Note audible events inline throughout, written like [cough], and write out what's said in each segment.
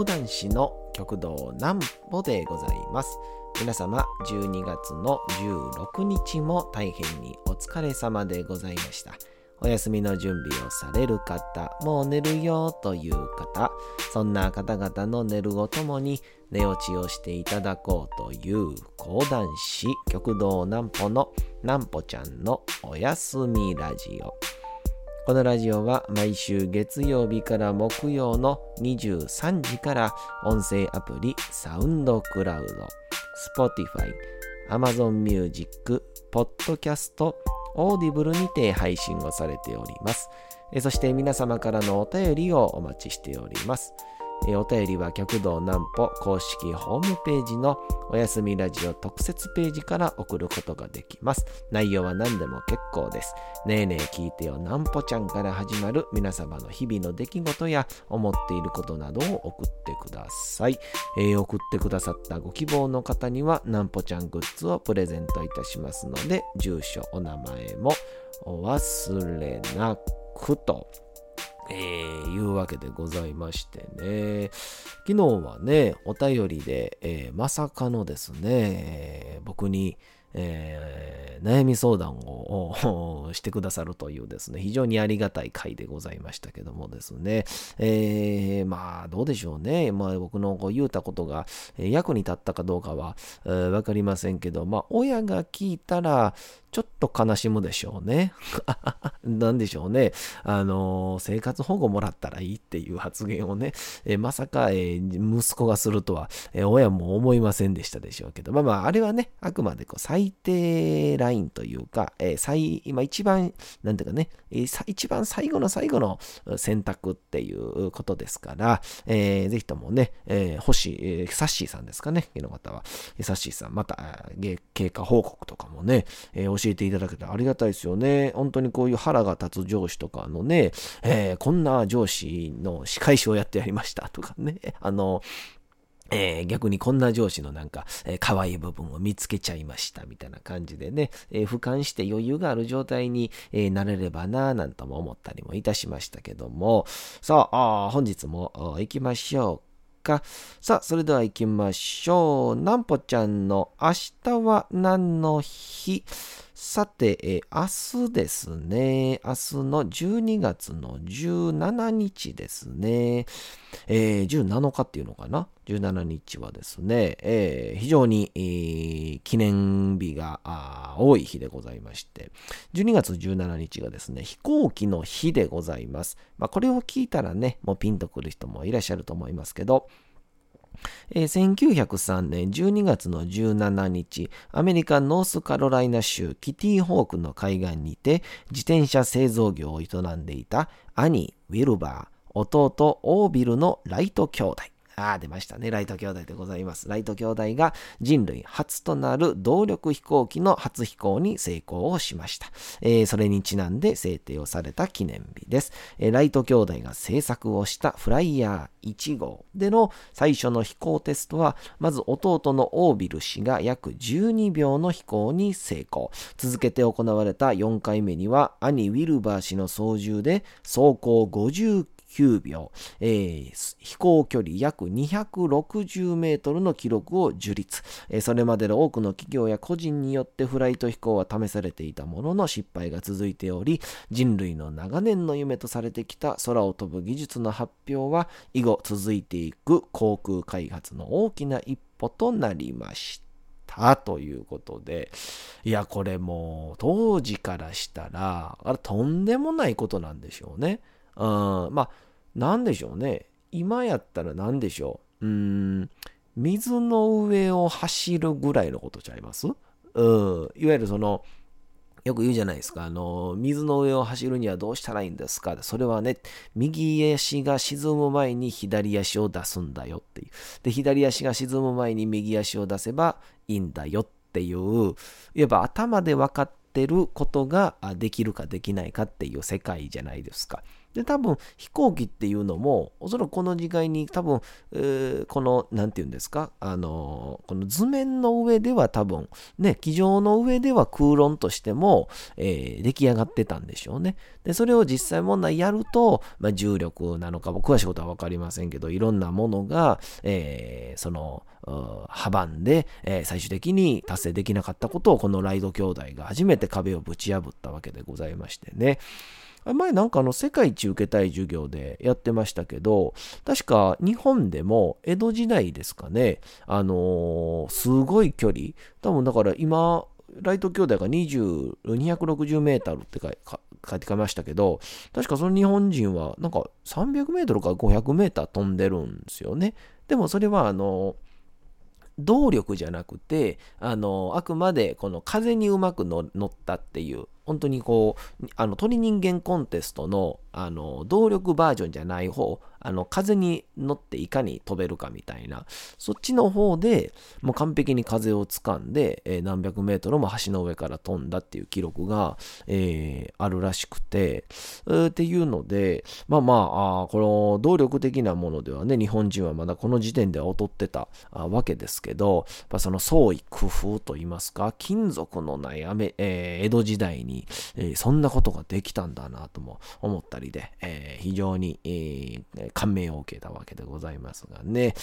講談師の極道南歩でございます。皆様、12月の16日も大変にお疲れ様でございました。お休みの準備をされる方、もう寝るよという方、そんな方々の寝るをともに寝落ちをしていただこうという講談師極道南歩の南歩ちゃんのおやすみラジオ。このラジオは毎週月曜日から木曜の23時から音声アプリ SoundCloud、Spotify、Amazon Music、Podcast、 Audible にて配信をされております。そして皆様からのお便りをお待ちしております。お便りは極道南歩公式ホームページのおやすみラジオ特設ページから送ることができます。内容は何でも結構です。ねえねえ聞いてよ南歩ちゃんから始まる皆様の日々の出来事や思っていることなどを送ってください。えー、送ってくださったご希望の方には南歩ちゃんグッズをプレゼントいたしますので、住所、お名前もお忘れなくと。えー、いうわけでございましてね。昨日はね、お便りで、えー、まさかのですね、えー、僕に、えー、悩み相談を [laughs] してくださるというですね、非常にありがたい回でございましたけどもですね、えー、まあどうでしょうね、まあ僕のこう言うたことが役に立ったかどうかは、えー、かりませんけど、まあ親が聞いたら、ちょっと悲しむでしょうね。[laughs] なんでしょうね。あの、生活保護もらったらいいっていう発言をね、えー、まさか、えー、息子がするとは、え親も思いませんでしたでしょうけど、まあまあ、あれはね、あくまでこう最低ラインというか、え最、今一番、なんていうかね、え一番最後の最後の選択っていうことですから、えー、ぜひともね、えー、星、えサッシーさんですかね、この方は。サッシーさん、また、経過報告とかもね、えー教えていただけてありがたいですよね。本当にこういう腹が立つ上司とかのね、えー、こんな上司の仕返しをやってやりましたとかね、[laughs] あの、えー、逆にこんな上司のなんか、えー、可愛い部分を見つけちゃいましたみたいな感じでね、えー、俯瞰して余裕がある状態に、えー、なれればなぁなんとも思ったりもいたしましたけども、さあ、あ本日も行きましょうか。さあ、それでは行きましょう。なんぽちゃんの明日は何の日？さて、え明日ですね。明日の12月の17日ですね。えー、17日っていうのかな ?17 日はですね、えー、非常に、えー、記念日が多い日でございまして、12月17日がですね、飛行機の日でございます。まあ、これを聞いたらね、もうピンとくる人もいらっしゃると思いますけど、えー、1903年12月の17日、アメリカノースカロライナ州キティホークの海岸にて自転車製造業を営んでいた兄、ウィルバー、弟、オービルのライト兄弟。ああ、出ましたね。ライト兄弟でございます。ライト兄弟が人類初となる動力飛行機の初飛行に成功をしました。えー、それにちなんで制定をされた記念日です。えー、ライト兄弟が制作をしたフライヤー1号での最初の飛行テストは、まず弟のオービル氏が約12秒の飛行に成功。続けて行われた4回目には、兄ウィルバー氏の操縦で走行59 9秒、えー、飛行距離約260メートルの記録を樹立、えー、それまでの多くの企業や個人によってフライト飛行は試されていたものの失敗が続いており、人類の長年の夢とされてきた空を飛ぶ技術の発表は以後続いていく航空開発の大きな一歩となりました。ということで、いや、これもう当時からしたら、あれとんでもないことなんでしょうね。うん、まあ、なんでしょうね。今やったら何でしょう。うん、水の上を走るぐらいのことちゃいます？うん、いわゆるその、よく言うじゃないですか。あの、水の上を走るにはどうしたらいいんですか？それはね、右足が沈む前に左足を出すんだよっていう。で、左足が沈む前に右足を出せばいいんだよっていう、いわば頭で分かってることができるかできないかっていう世界じゃないですか。で、多分飛行機っていうのも、おそらくこの時代に多分、えー、この、なんていうんですか、あのー、この図面の上では多分、ね、机上の上では空論としても、えー、出来上がってたんでしょうね。で、それを実際問題やると、まあ、重力なのか、詳しいことはわかりませんけど、いろんなものが、えー、その、阻んで、えー、最終的に達成できなかったことをこのライド兄弟が初めて壁をぶち破ったわけでございましてね。前なんかあの世界一受けたい授業でやってましたけど、確か日本でも江戸時代ですかね、あのー、すごい距離、多分だから今、ライト兄弟が20、260メートルって書いてましたけど、確かその日本人はなんか300メートルか500メーター飛んでるんですよね。でもそれはあの動力じゃなくて、あの、あくまでこの風にうまく乗ったっていう、本当にこう、あの、鳥人間コンテストの、あの、動力バージョンじゃない方、あの、風に乗っていかに飛べるかみたいな、そっちの方でもう完璧に風をつかんで、えー、何百メートルも橋の上から飛んだっていう記録が、えー、あるらしくて、えー、っていうので、まあまああ、この動力的なものではね、日本人はまだこの時点では劣ってたわけですけど、やっぱその創意工夫といいますか、金属のない、えー、江戸時代に、えー、そんなことができたんだなとも思ったりで、えー、非常に、えー、感銘を受けたわけでございますがね。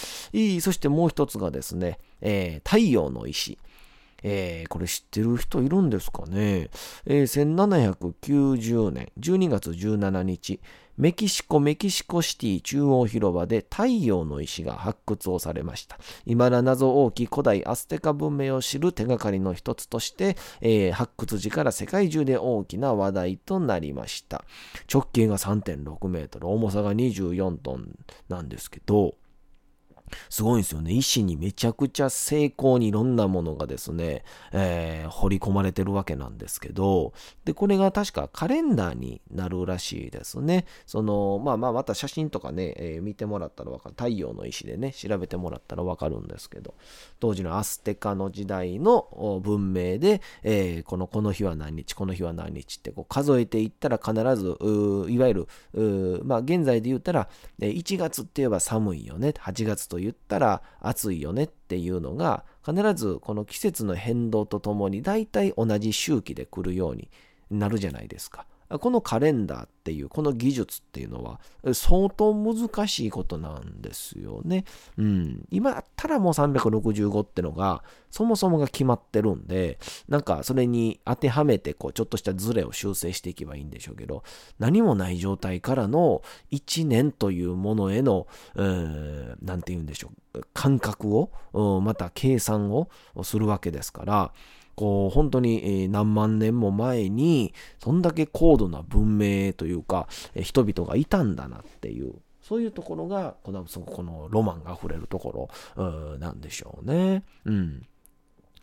そしてもう一つがですね、えー、太陽の石。えー、これ知ってる人いるんですかね、えー、1790年12月17日、メキシコメキシコシティ中央広場で太陽の石が発掘をされました。未だ謎多き古代アステカ文明を知る手がかりの一つとして、えー、発掘時から世界中で大きな話題となりました。直径が3.6メートル、重さが24トンなんですけど、すごいんですよね。石にめちゃくちゃ精巧にいろんなものがですね、えー、掘り込まれてるわけなんですけど、で、これが確かカレンダーになるらしいですね。その、まあまあ、また写真とかね、えー、見てもらったらわかる。太陽の石でね、調べてもらったらわかるんですけど、当時のアステカの時代の文明で、えー、この、この日は何日、この日は何日ってこう数えていったら必ず、いわゆる、まあ現在で言ったら、1月って言えば寒いよね。8月とと言ったら暑いよねっていうのが必ずこの季節の変動とともに大体同じ周期で来るようになるじゃないですか。このカレンダーっていう、この技術っていうのは相当難しいことなんですよね。うん。今だったらもう365ってのがそもそもが決まってるんで、なんかそれに当てはめてこうちょっとしたズレを修正していけばいいんでしょうけど、何もない状態からの1年というものへの、えー、なんて言うんでしょう、感覚を、また計算をするわけですから、こう、本当に何万年も前に、そんだけ高度な文明というか、人々がいたんだなっていう、そういうところが、この、このロマンが溢れるところ、なんでしょうね。うん。だか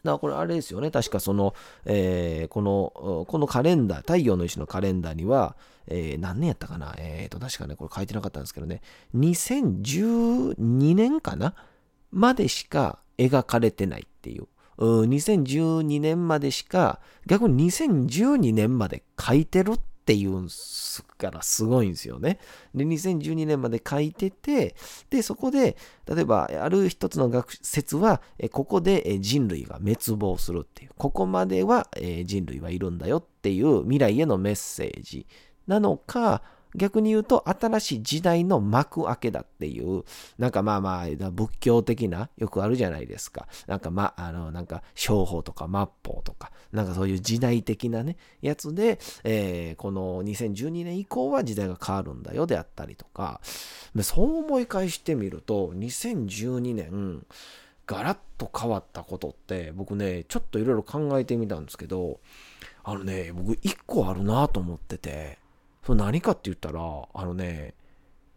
らこれあれですよね。確かその、えー、この、このカレンダー、太陽の石のカレンダーには、えー、何年やったかなえっ、ー、と、確かね、これ書いてなかったんですけどね、2012年かな？までしか描かれてないっていう。2012年までしか、逆に2012年まで書いてるっていうんすからすごいんですよね。で、2012年まで書いてて、で、そこで、例えば、ある一つの学説は、ここで人類が滅亡するっていう、ここまでは人類はいるんだよっていう未来へのメッセージなのか、逆に言うと新しい時代の幕開けだっていう、なんかまあまあ仏教的な、よくあるじゃないですか。なんかま、あの、なんか商法とか末法とか、なんかそういう時代的なね、やつで、えー、この2012年以降は時代が変わるんだよであったりとか、そう思い返してみると、2012年、ガラッと変わったことって僕ねちょっといろいろ考えてみたんですけどあのね僕1個あるなと思っててそれ何かって言ったら、あのね、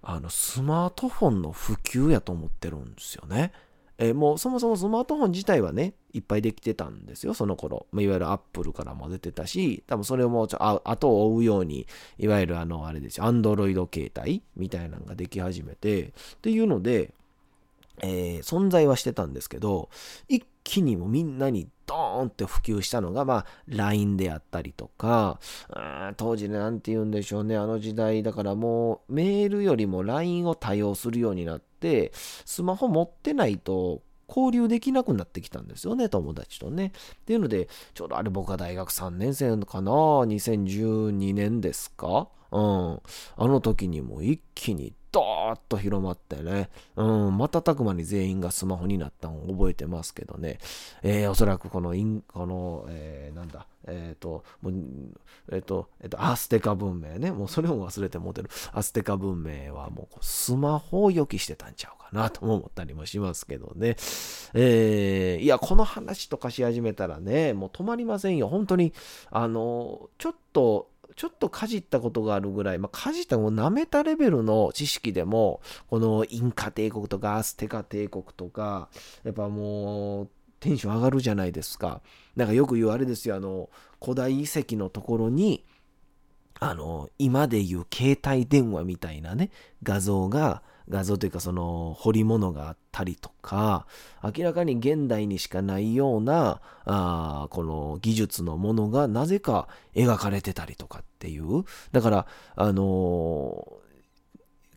あの、スマートフォンの普及やと思ってるんですよね。えー、もうそもそもスマートフォン自体はね、いっぱいできてたんですよ、その頃。まあ、いわゆるアップルからも出てたし、多分それをもうちょあ後を追うように、いわゆるあの、あれですよ、アンドロイド携帯みたいなのができ始めて、っていうので、えー、存在はしてたんですけど、一気にもみんなにドーンって普及したのが、まあ、LINE であったりとか、当時ね、なんて言うんでしょうね、あの時代、だからもう、メールよりも LINE を多用するようになって、スマホ持ってないと交流できなくなってきたんですよね、友達とね。っていうので、ちょうどあれ僕が大学3年生かな、2012年ですか？うん。あの時にも一気にドーッと広まってね、うん、瞬く間に全員がスマホになったのを覚えてますけどね、えー、おそらくこのイン、この、えー、なんだ、えっ、ー、と、もう、えっ、ー、と、えっ、ー、と、アステカ文明ね、もうそれも忘れて持てる。アステカ文明はもうスマホを予期してたんちゃうかなと思ったりもしますけどね。えー、いや、この話とかし始めたらね、もう止まりませんよ。本当に、あの、ちょっと、ちょっとかじったことがあるぐらい、まあ、かじったもう舐めたレベルの知識でも、このインカ帝国とかアステカ帝国とか、やっぱもう、テンション上がるじゃないですか。なんかよく言うあれですよ、あの、古代遺跡のところに、あの、今で言う携帯電話みたいなね、画像が画像というかその彫り物があったりとか、明らかに現代にしかないような、あこの技術のものがなぜか描かれてたりとかっていう。だから、あの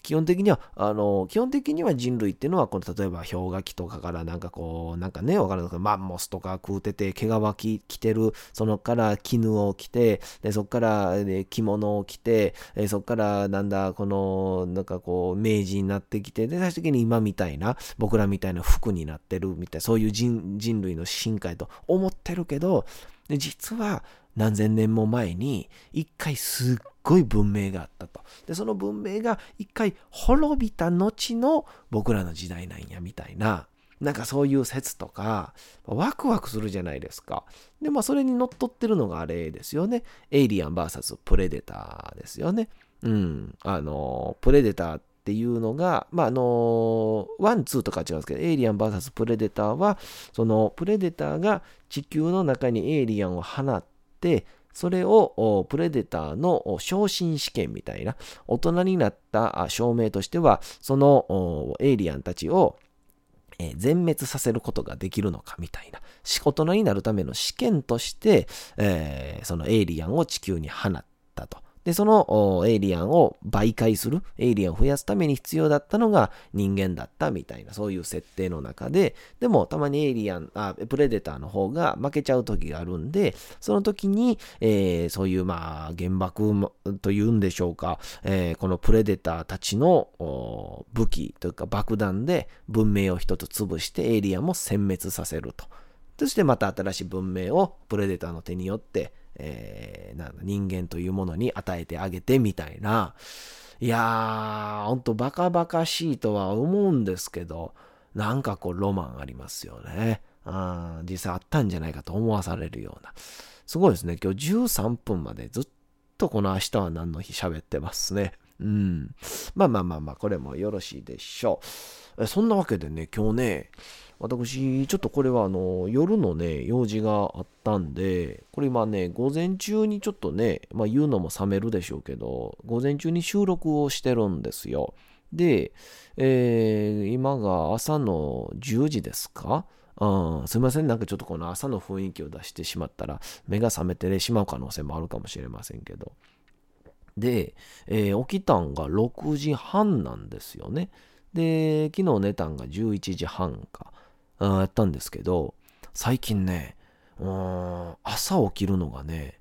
基本的には、あの、基本的には人類っていうのは、この例えば氷河期とかからなんかこう、なんかね、わかるんですけど、マンモスとか食うてて、毛皮き着てる、そのから絹を着て、で、そっから、ね、着物を着て、えそっからなんだ、この、なんかこう、明治になってきて、で、最終的に今みたいな、僕らみたいな服になってるみたいな、そういう人人類の進化やと思ってるけど、で実は何千年も前に一回すっごい文明があったと。で、その文明が一回滅びた後の僕らの時代なんやみたいな、なんかそういう説とか、ワクワクするじゃないですか。で、まあそれにのっとってるのがあれですよね。エイリアン VS プレデターですよね。うん。あの、プレデターっていうのが、まあ、あの、ワン、ツーとか違うんですけど、エイリアン VS プレデターは、そのプレデターが地球の中にエイリアンを放って、それをプレデターの昇進試験みたいな、大人になった証明としては、そのエイリアンたちを全滅させることができるのかみたいな、大人になるための試験として、そのエイリアンを地球に放った。で、そのエイリアンを媒介する、エイリアンを増やすために必要だったのが人間だったみたいな、そういう設定の中で、でもたまにエイリアン、あプレデターの方が負けちゃう時があるんで、その時に、えー、そういうまあ原爆というんでしょうか、えー、このプレデターたちの武器というか爆弾で文明を一つ潰してエイリアンも殲滅させると。そしてまた新しい文明をプレデターの手によってえー、なん人間というものに与えてあげてみたいな。いやー、ほんとバカバカしいとは思うんですけど、なんかこうロマンありますよね。あ実際あったんじゃないかと思わされるような。すごいですね。今日13分までずっとこの明日は何の日喋ってますね。うん。まあまあまあまあ、これもよろしいでしょう。そんなわけでね、今日ね、私、ちょっとこれはあの、夜のね、用事があったんで、これ今ね、午前中にちょっとね、まあ言うのも冷めるでしょうけど、午前中に収録をしてるんですよ。で、えー、今が朝の10時ですか？うん、すいません。なんかちょっとこの朝の雰囲気を出してしまったら、目が覚めてしまう可能性もあるかもしれませんけど。で、えー、起きたんが6時半なんですよね。で、昨日寝たんが11時半か。やったんですけど、最近ね、朝起きるのがね、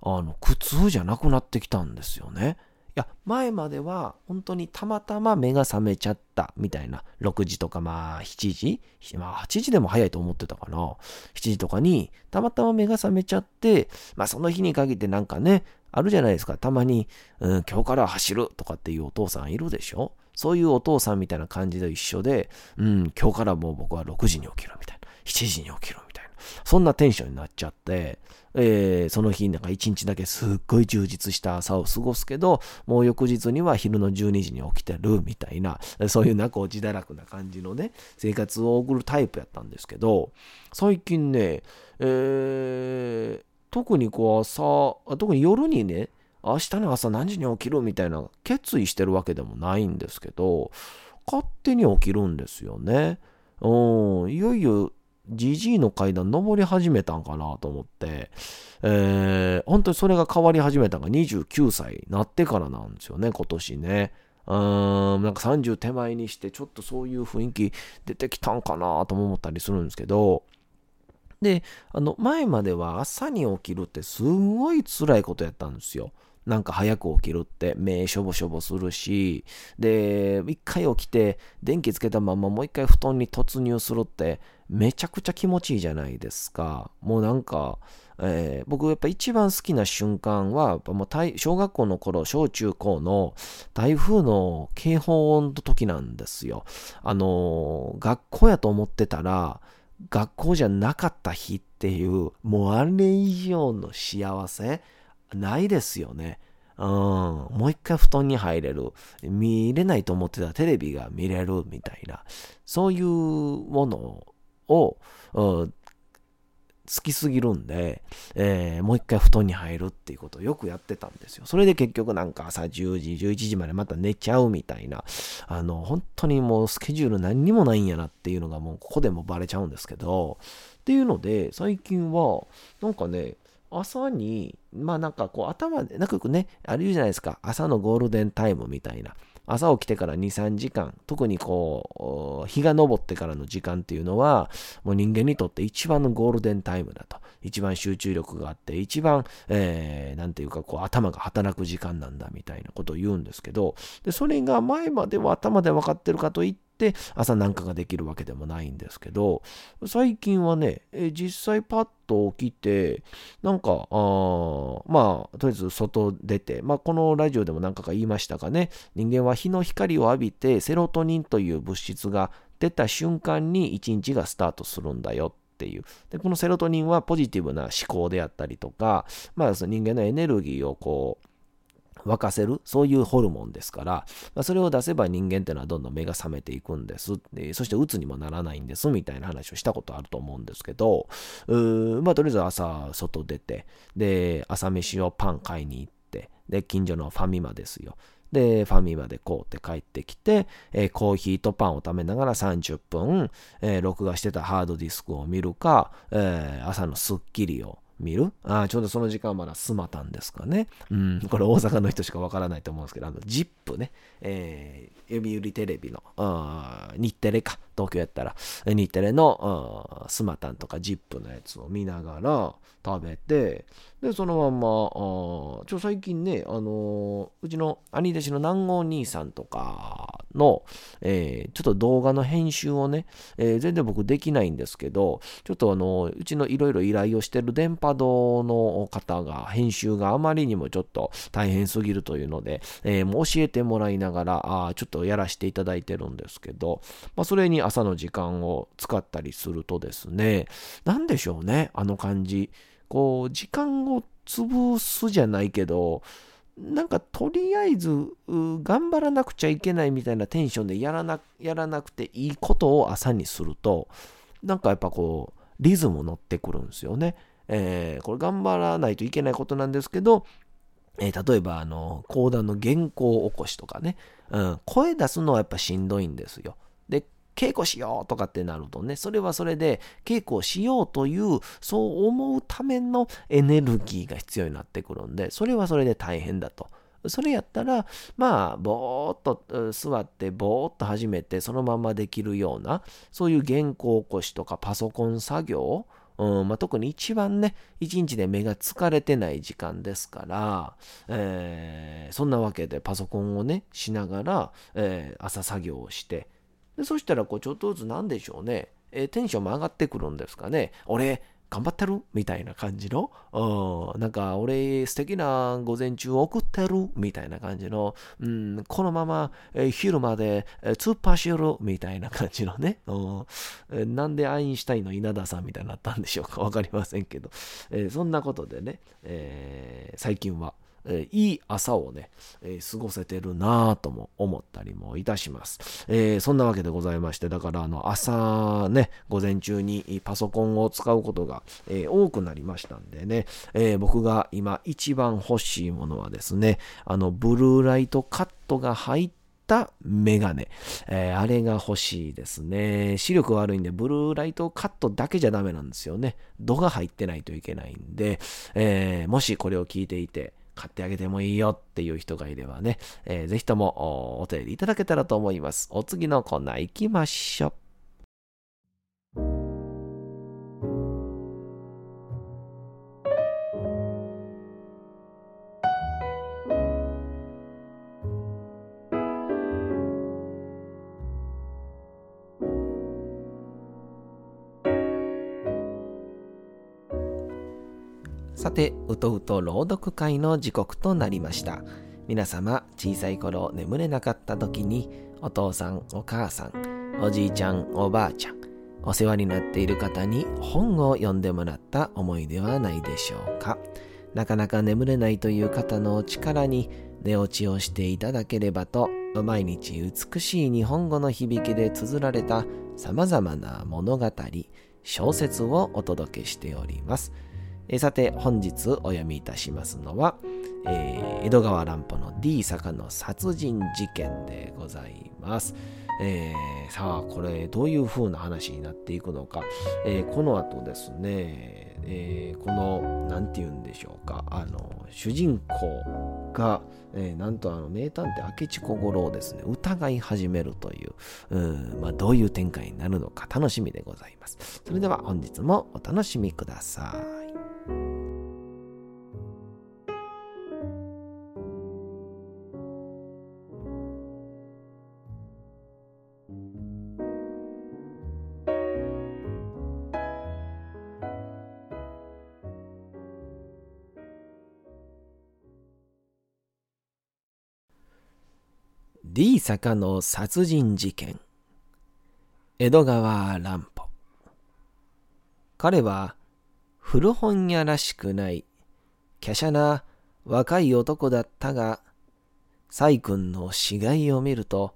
あの、苦痛じゃなくなってきたんですよね。いや、前までは本当にたまたま目が覚めちゃったみたいな、6時とかまあ7時？まあ8時でも早いと思ってたかな。7時とかにたまたま目が覚めちゃって、まあその日に限ってなんかね、あるじゃないですか。たまに、うん、今日から走るとかっていうお父さんいるでしょ？そういうお父さんみたいな感じで一緒で、うん、今日からもう僕は6時に起きるみたいな。7時に起きるみたいな。そんなテンションになっちゃって、えー、その日なんか一日だけすっごい充実した朝を過ごすけど、もう翌日には昼の12時に起きてるみたいな、そういうなんか自堕落な感じのね、生活を送るタイプやったんですけど、最近ね、えー、特にこう朝、特に夜にね、明日の朝何時に起きるみたいな決意してるわけでもないんですけど、勝手に起きるんですよね。うん、いよいよ GG の階段登り始めたんかなと思って、えー、本当にそれが変わり始めたのが29歳になってからなんですよね、今年ね。うーん、なんか30手前にしてちょっとそういう雰囲気出てきたんかなとも思ったりするんですけど、で、あの、前までは朝に起きるってすごい辛いことやったんですよ。なんか早く起きるって目しょぼしょぼするし、で、一回起きて電気つけたままもう一回布団に突入するってめちゃくちゃ気持ちいいじゃないですか。もうなんか、えー、僕やっぱ一番好きな瞬間は、もう小学校の頃、小中高の台風の警報音の時なんですよ。あのー、学校やと思ってたら、学校じゃなかった日っていう、もうあれ以上の幸せないですよね。うん、もう一回布団に入れる。見れないと思ってたテレビが見れるみたいな。そういうものを、好きすぎるんで、えー、もう一回布団に入るっていうことをよくやってたんですよ。それで結局なんか朝10時、11時までまた寝ちゃうみたいな、あの、本当にもうスケジュール何にもないんやなっていうのがもうここでもバレちゃうんですけど、っていうので、最近は、なんかね、朝に、まあなんかこう頭で、なんかね、あるじゃないですか。朝のゴールデンタイムみたいな。朝起きてから2、3時間、特にこう、日が昇ってからの時間っていうのは、もう人間にとって一番のゴールデンタイムだと。一番集中力があって、一番、えー、なんていうか、こう、頭が働く時間なんだみたいなことを言うんですけど、で、それが前までは頭で分かってるかといって、って朝なんかができるわけでもないんですけど、最近はね、え実際パッと起きて、なんか、あまあ、とりあえず外出て、まあ、このラジオでも何かか言いましたがね、人間は日の光を浴びて、セロトニンという物質が出た瞬間に一日がスタートするんだよっていう。で、このセロトニンはポジティブな思考であったりとか、まあ、人間のエネルギーをこう、沸かせる、そういうホルモンですから、まあ、それを出せば人間っていうのはどんどん目が覚めていくんです。でそして鬱にもならないんです、みたいな話をしたことあると思うんですけど、うまあとりあえず朝外出て、で、朝飯をパン買いに行って、で、近所のファミマですよ。で、ファミマでこうって帰ってきて、えー、コーヒーとパンを食べながら30分、えー、録画してたハードディスクを見るか、えー、朝のスッキリを見る？ああ、ちょうどその時間はまだスマタンですかね。うん、これ大阪の人しかわからないと思うんですけど、あの、ZIP ね、えー、読売テレビの、あ日テレか、東京やったら、日テレのスマタンとかジップのやつを見ながら食べて、で、そのまんま、あちょ最近ね、あの、うちの兄弟子の南郷兄さんとかの、えー、ちょっと動画の編集をね、えー、全然僕できないんですけど、ちょっとあの、うちのいろいろ依頼をしてる電波堂の方が、編集があまりにもちょっと大変すぎるというので、えもう教えてもらいながら、あちょっとやらせていただいてるんですけど、まあ、それに朝の時間を使ったりするとですね、なんでしょうね、あの感じ。こう、時間を潰すじゃないけど、なんかとりあえず頑張らなくちゃいけないみたいなテンションでやらなやらなくていいことを朝にすると、なんかやっぱこう、リズム乗ってくるんですよね。えー、これ頑張らないといけないことなんですけど、えー、例えばあの、講談の原稿起こしとかね、うん、声出すのはやっぱしんどいんですよ。で、稽古しようとかってなるとね、それはそれで稽古をしようという、そう思うためのエネルギーが必要になってくるんで、それはそれで大変だと。それやったら、まあ、ぼーっと座って、ぼーっと始めて、そのままできるような、そういう原稿起こしとかパソコン作業、うんまあ、特に一番ね、一日で目が疲れてない時間ですから、えー、そんなわけでパソコンをね、しながら、えー、朝作業をして、でそしたらこうちょっとずつなんでしょうね、えー、テンションも上がってくるんですかね。俺、頑張ってる？みたいな感じの、うん、なんか俺素敵な午前中送ってる？みたいな感じの、うん、このまま、えー、昼まで、えー、突っ走る？みたいな感じのね、うん、なんでアインシュタインの稲田さんみたいになったんでしょうか。わかりませんけど、えー、そんなことでね、え最近は、え、いい朝をね、え、過ごせてるなぁとも思ったりもいたします。え、そんなわけでございまして、だからあの朝ね、午前中にパソコンを使うことが、え多くなりましたんでね、え僕が今一番欲しいものはですね、あのブルーライトカットが入ってたメガネ、えー、あれが欲しいですね。視力悪いんで、ブルーライトカットだけじゃダメなんですよね。度が入ってないといけないんで、えー、もしこれを聞いていて、買ってあげてもいいよっていう人がいればね、えー、ぜひともお手入れいただけたらと思います。お次のコーナー行きましょう。さて、うとうと朗読会の時刻となりました。皆様、小さい頃眠れなかった時に、お父さん、お母さん、おじいちゃん、おばあちゃん、お世話になっている方に本を読んでもらった思いではないでしょうか。なかなか眠れないという方の力に寝落ちをしていただければと、毎日美しい日本語の響きで綴られた様々な物語、小説をお届けしております。えさて、本日お読みいたしますのは、えー、江戸川乱歩の D 坂の殺人事件でございます。えー、さあ、これ、どういう風な話になっていくのか、えー、この後ですね、えこの、なんて言うんでしょうか、あの、主人公が、えなんとあの、名探偵明智小五郎をですね、疑い始めるという、うんまあ、どういう展開になるのか楽しみでございます。それでは本日もお楽しみください。坂の殺人事件江戸川乱歩彼は古本屋らしくない、華奢な若い男だったが、細君の死骸を見ると、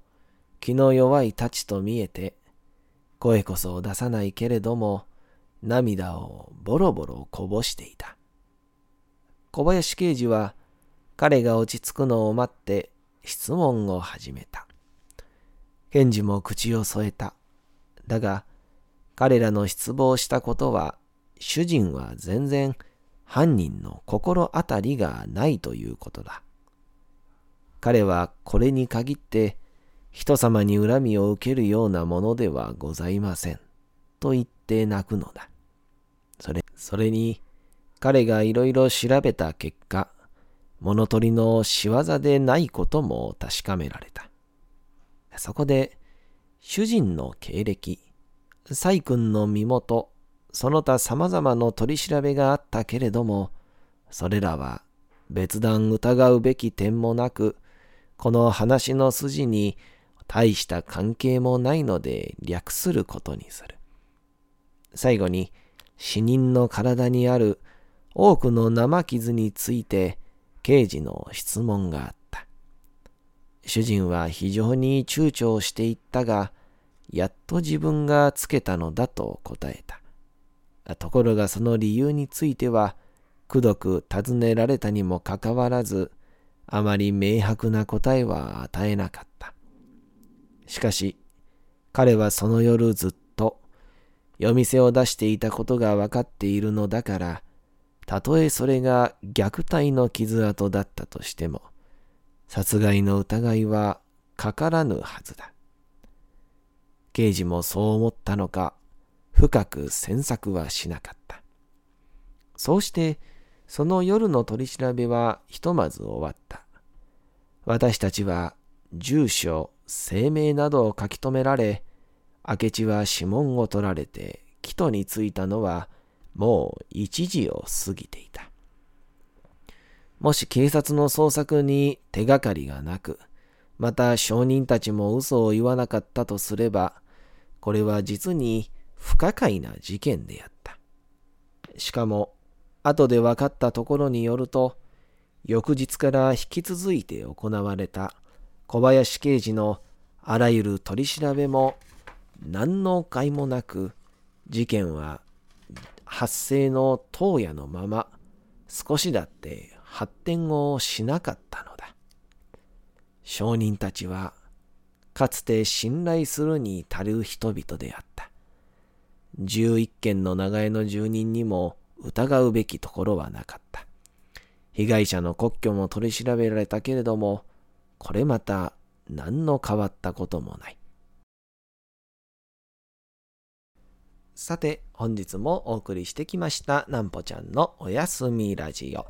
気の弱い太刀と見えて、声こそ出さないけれども、涙をボロボロこぼしていた。小林刑事は、彼が落ち着くのを待って質問を始めた。検事も口を添えた。だが、彼らの失望したことは主人は全然犯人の心当たりがないということだ。彼はこれに限って人様に恨みを受けるようなものではございません。と言って泣くのだ。それ、それに彼がいろいろ調べた結果、物取りの仕業でないことも確かめられた。そこで、主人の経歴、細君の身元、その他様々の取り調べがあったけれども、それらは別段疑うべき点もなく、この話の筋に大した関係もないので略することにする。最後に死人の体にある多くの生傷について刑事の質問があった。主人は非常に躊躇していったが、やっと自分がつけたのだと答えた。ところがその理由については、くどく尋ねられたにもかかわらず、あまり明白な答えは与えなかった。しかし、彼はその夜ずっと夜店を出していたことが分かっているのだから、たとえそれが虐待の傷跡だったとしても、殺害の疑いはかからぬはずだ。刑事もそう思ったのか、深く詮索はしなかった。そうして、その夜の取り調べはひとまず終わった。私たちは住所、姓名などを書き留められ、明智は指紋を取られて、帰途に着いたのはもう一時を過ぎていた。もし警察の捜索に手がかりがなく、また証人たちも嘘を言わなかったとすれば、これは実に不可解な事件であった。しかも、後で分かったところによると、翌日から引き続いて行われた小林刑事のあらゆる取り調べも何の甲斐もなく、事件は発生の当夜のまま少しだって発展をしなかったのだ。証人たちはかつて信頼するに足る人々であった。11軒の長屋の住人にも疑うべきところはなかった。被害者の国居も取り調べられたけれども、これまた何の変わったこともない。さて、本日もお送りしてきました、なんぽちゃんのおやすみラジオ。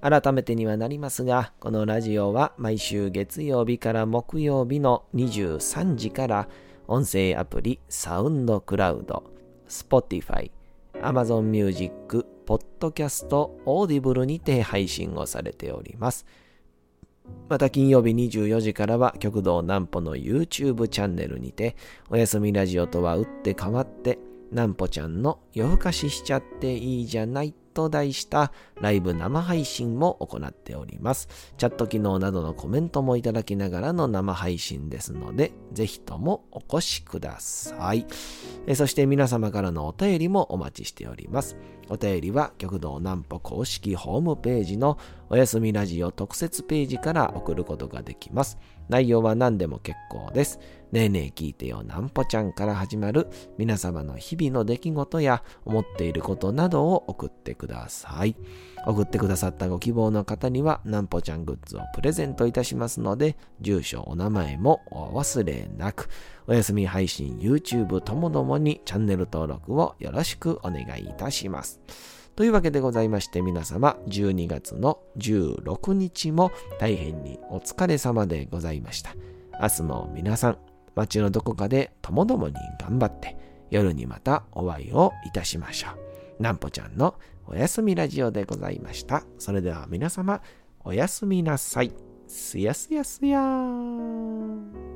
改めてにはなりますが、このラジオは毎週月曜日から木曜日の23時から音声アプリサウンドクラウド、Spotify、Amazon Music、Podcast、Audible にて配信をされております。また金曜日24時からは極道南歩の YouTube チャンネルにておやすみラジオとは打って変わって南歩ちゃんの夜更かししちゃっていいじゃないと題したライブ生配信も行っております。チャット機能などのコメントもいただきながらの生配信ですので、ぜひともお越しください。えそして皆様からのお便りもお待ちしております。お便りは極道南歩公式ホームページのおやすみラジオ特設ページから送ることができます。内容は何でも結構です。ねえねえ聞いてよなんぽちゃんから始まる皆様の日々の出来事や思っていることなどを送ってください。送ってくださったご希望の方にはなんぽちゃんグッズをプレゼントいたしますので、住所、お名前もお忘れなく、お休み配信、YouTube ともどもにチャンネル登録をよろしくお願いいたします。というわけでございまして皆様12月の16日も大変にお疲れ様でございました。明日も皆さん街のどこかでともどもに頑張って夜にまたお会いをいたしましょう。なんぽちゃんのおやすみラジオでございました。それでは皆様おやすみなさい。すやすやすやー。